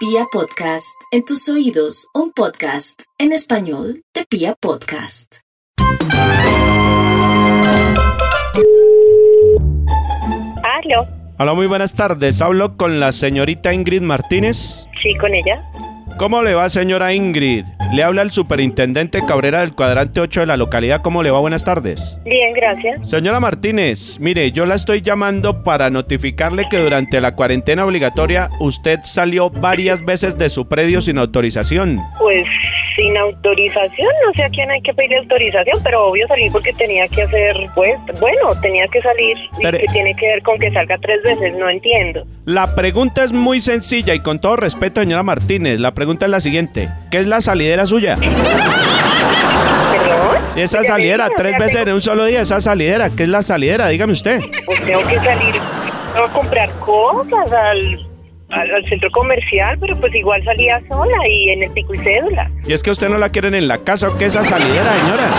Pia Podcast, en tus oídos, un podcast en español de Pia Podcast. Aló, Hola, muy buenas tardes. Hablo con la señorita Ingrid Martínez. sí, con ella. ¿Cómo le va, señora Ingrid? Le habla el superintendente Cabrera del cuadrante 8 de la localidad. ¿Cómo le va? Buenas tardes. Bien, gracias. Señora Martínez, mire, yo la estoy llamando para notificarle que durante la cuarentena obligatoria usted salió varias veces de su predio sin autorización. Pues sin autorización, no sé a quién hay que pedir autorización, pero obvio salí porque tenía que hacer, pues, bueno, tenía que salir y que tiene que ver con que salga tres veces, no entiendo. La pregunta es muy sencilla y con todo respeto, señora Martínez, la pregunta es la siguiente. ¿Qué es la salidera suya? Si esa salidera, tres veces en un solo día, esa salidera, ¿qué es la salidera? Dígame usted. Pues tengo que salir a comprar cosas al, al, al centro comercial, pero pues igual salía sola y en el pico y cédula. Y es que usted no la quieren en la casa, ¿o qué es esa salidera, señora?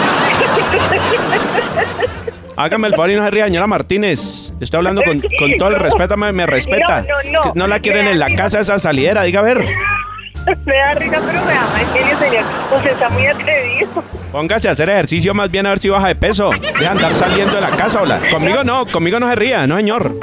Hágame el favor y no se ría, señora Martínez. Estoy hablando con, con todo el respeto, me, me respeta. No, no, no. No la quieren en la risa. casa esa salidera, diga a ver. Me da risa, pero me da mal genio, señor. Usted está muy atrevido. Póngase a hacer ejercicio más bien a ver si baja de peso. Deja de andar saliendo de la casa, hola. Conmigo no, conmigo no se ría, no señor.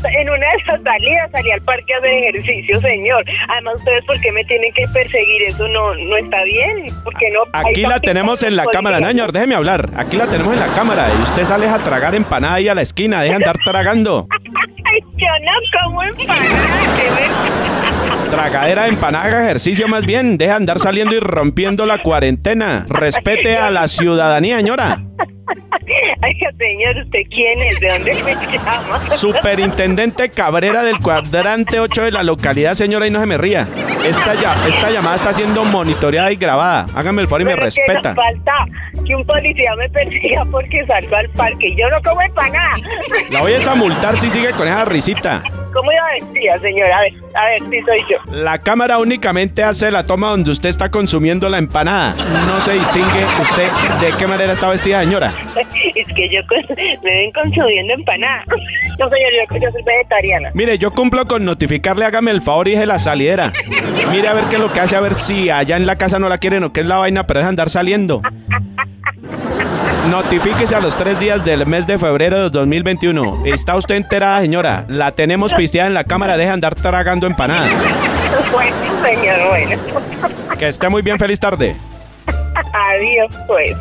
Pues en una de esas salidas salí al parque a hacer ejercicio, señor. Además, ustedes, ¿por qué me tienen que perseguir? Eso no no está bien. ¿Por qué no? Aquí la tenemos en la cámara, señor, déjeme hablar. Aquí la tenemos en la cámara y usted sale a tragar empanada ahí a la esquina, deja de andar tragando. Yo no como empanada, Tragadera de empanada, ejercicio más bien. Deja de andar saliendo y rompiendo la cuarentena. Respete a la ciudadanía, señora. Señor, ¿usted quién es? ¿De dónde me llama? Superintendente Cabrera del cuadrante 8 de la localidad, señora, y no se me ría. Esta, ya, esta llamada está siendo monitoreada y grabada. Hágame el favor y me Pero que respeta. nos falta que un policía me persiga porque salgo al parque. Yo no como empanada. La voy a multar si sigue con esa risita. ¿Cómo iba vestida, señora? A ver, a ver, si soy yo. La cámara únicamente hace la toma donde usted está consumiendo la empanada. No se distingue usted de qué manera está vestida, señora. Es que yo me ven consumiendo empanada. No, señor, yo, yo soy vegetariana. Mire, yo cumplo con notificarle, hágame el favor y deje la salidera. Mire a ver qué es lo que hace, a ver si allá en la casa no la quieren o qué es la vaina, pero es andar saliendo. Notifíquese a los tres días del mes de febrero de 2021. ¿Está usted enterada, señora? La tenemos pisteada en la cámara, deja de andar tragando empanada. Bueno, señor, bueno. Que esté muy bien, feliz tarde. Adiós, pues.